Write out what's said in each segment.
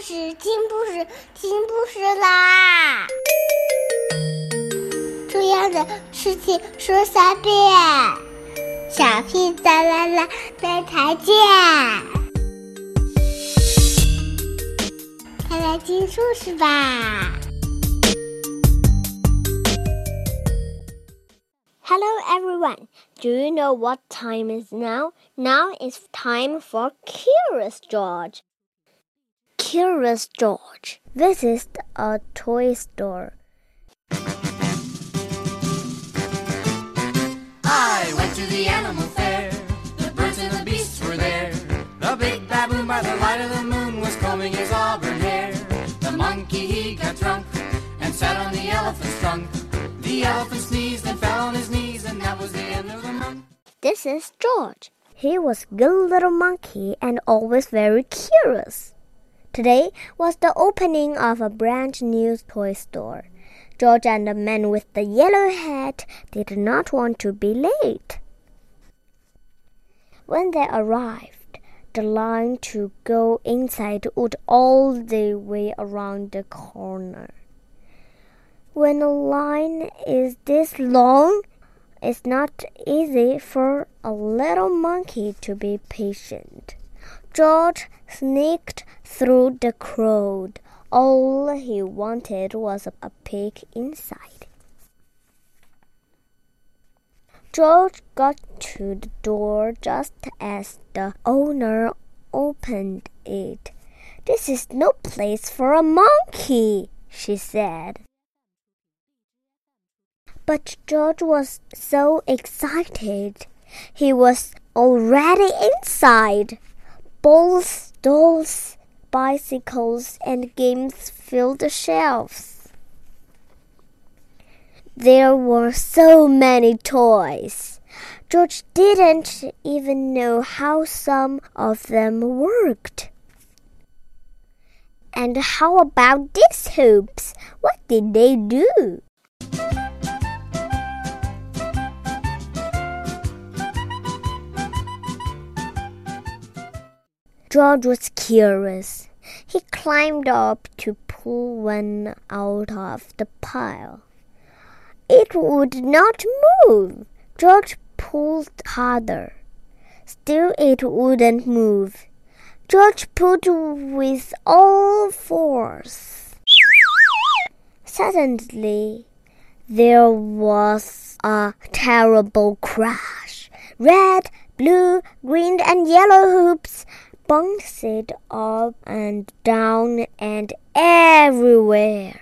故事，听故事，听故事啦！重要的事情说三遍，小屁哒啦啦，明天见！快来听故事吧！Hello everyone. Do you know what time is now? Now it's time for Curious George. Curious George visits a toy store. I went to the animal fair. The birds and the beasts were there. The big baboon by the light of the moon was combing his auburn hair. The monkey he got drunk and sat on the elephant's trunk. The elephant sneezed and fell on his knees, and that was the end of the month. This is George. He was a good little monkey and always very curious. Today was the opening of a brand new toy store. George and the man with the yellow hat did not want to be late. When they arrived, the line to go inside would all the way around the corner. When a line is this long, it's not easy for a little monkey to be patient. George sneaked through the crowd. All he wanted was a peek inside. George got to the door just as the owner opened it. This is no place for a monkey, she said. But George was so excited. He was already inside. Balls, dolls, bicycles, and games filled the shelves. There were so many toys. George didn't even know how some of them worked. And how about these hoops? What did they do? George was curious. He climbed up to pull one out of the pile. It would not move. George pulled harder. Still, it wouldn't move. George pulled with all force. Suddenly, there was a terrible crash. Red, blue, green, and yellow hoops bounced up and down and everywhere.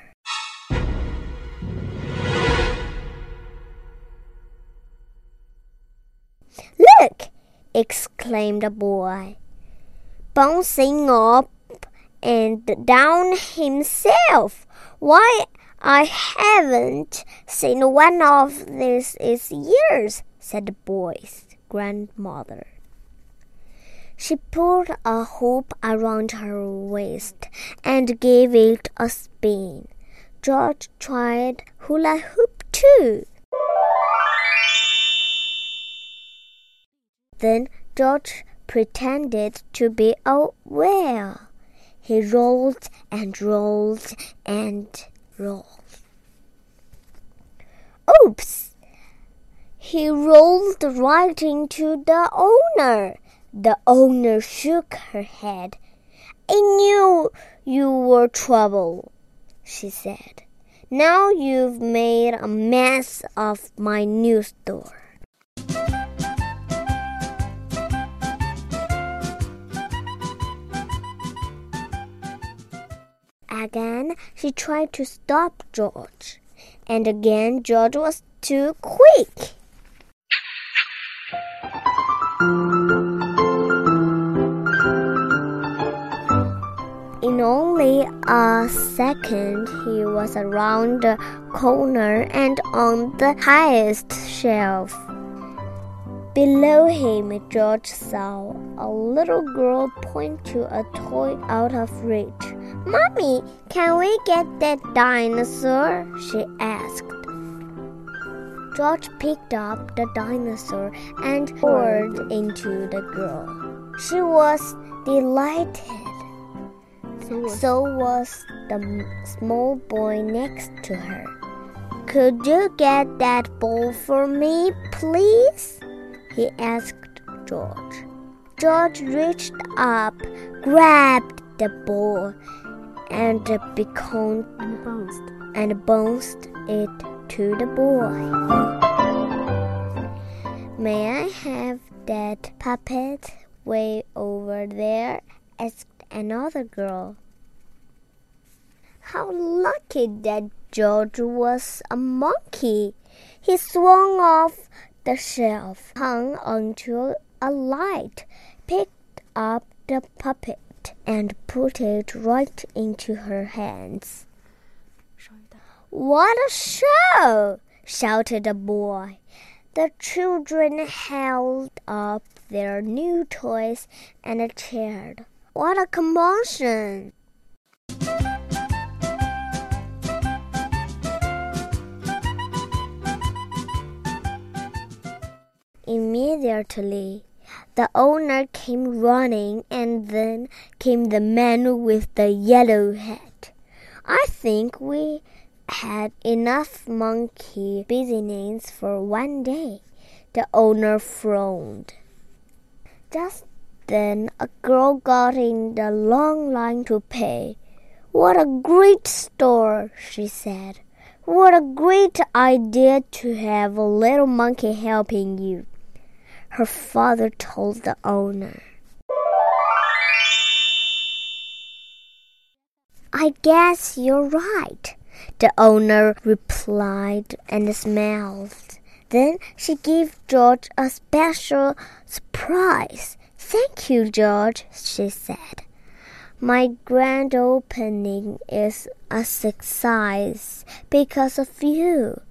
Look! exclaimed the boy, bouncing up and down himself. Why, I haven't seen one of these in years, said the boy's grandmother. She pulled a hoop around her waist and gave it a spin. George tried hula hoop too. Then George pretended to be a whale. He rolled and rolled and rolled. Oops! He rolled right into the owner. The owner shook her head. I knew you were trouble, she said. Now you've made a mess of my new store. Again, she tried to stop George, and again, George was too quick. Only a second, he was around the corner and on the highest shelf. Below him, George saw a little girl point to a toy out of reach. Mommy, can we get that dinosaur? she asked. George picked up the dinosaur and poured into the girl. She was delighted. So was. So was the small boy next to her. Could you get that ball for me, please? he asked George. George reached up, grabbed the ball, and beckoned and bounced. and bounced it to the boy. May I have that puppet way over there? asked another girl. How lucky that George was a monkey. He swung off the shelf, hung onto a light, picked up the puppet, and put it right into her hands. What a show! shouted the boy. The children held up their new toys and cheered. What a commotion! Immediately, the owner came running, and then came the man with the yellow hat. I think we had enough monkey business for one day. The owner frowned. Just then, a girl got in the long line to pay. What a great store, she said. What a great idea to have a little monkey helping you. Her father told the owner. I guess you're right, the owner replied and smiled. Then she gave George a special surprise. Thank you, George, she said. My grand opening is a success because of you.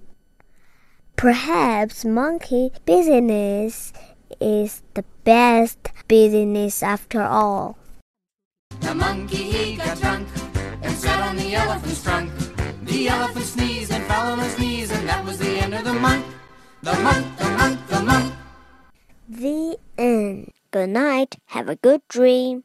Perhaps monkey business is the best business after all. The monkey he got drunk and sat on the elephant's trunk. The elephant sneezed and fell on his knees, and that was the end of the monk. The monk, the monk, the monk. The end. Good night. Have a good dream.